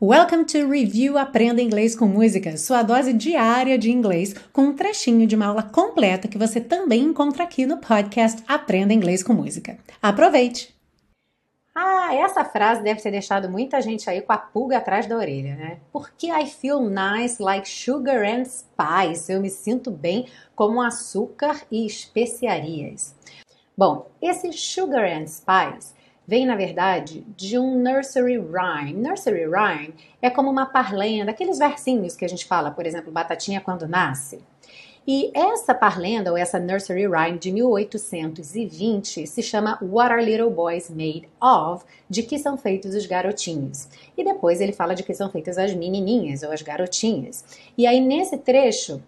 Welcome to Review Aprenda Inglês com Música, sua dose diária de inglês, com um trechinho de uma aula completa que você também encontra aqui no podcast Aprenda Inglês com Música. Aproveite! Ah, essa frase deve ter deixado muita gente aí com a pulga atrás da orelha, né? Porque I feel nice like sugar and spice. Eu me sinto bem como açúcar e especiarias. Bom, esse sugar and spice vem, na verdade, de um nursery rhyme. Nursery rhyme é como uma parlenda, aqueles versinhos que a gente fala, por exemplo, batatinha quando nasce. E essa parlenda, ou essa nursery rhyme de 1820, se chama What Are Little Boys Made Of? De que são feitos os garotinhos. E depois ele fala de que são feitas as menininhas, ou as garotinhas. E aí, nesse trecho,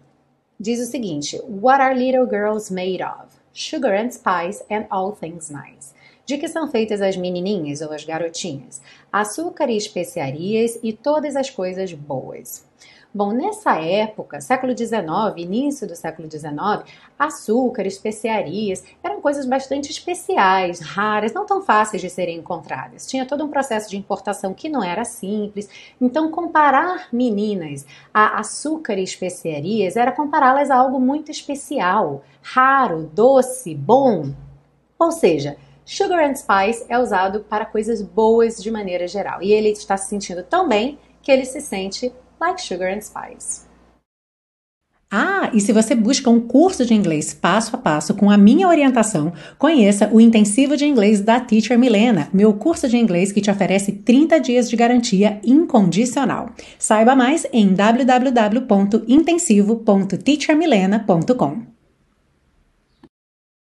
diz o seguinte: What are little girls made of? Sugar and spice and all things nice. De que são feitas as menininhas ou as garotinhas? Açúcar e especiarias e todas as coisas boas. Bom, nessa época, século XIX, início do século XIX, açúcar, especiarias eram coisas bastante especiais, raras, não tão fáceis de serem encontradas. Tinha todo um processo de importação que não era simples. Então, comparar meninas a açúcar e especiarias era compará-las a algo muito especial, raro, doce, bom. Ou seja, Sugar and Spice é usado para coisas boas de maneira geral. E ele está se sentindo tão bem que ele se sente like sugar and spice. Ah, e se você busca um curso de inglês passo a passo com a minha orientação, conheça o Intensivo de Inglês da Teacher Milena, meu curso de inglês que te oferece 30 dias de garantia incondicional. Saiba mais em www.intensivo.teachermilena.com.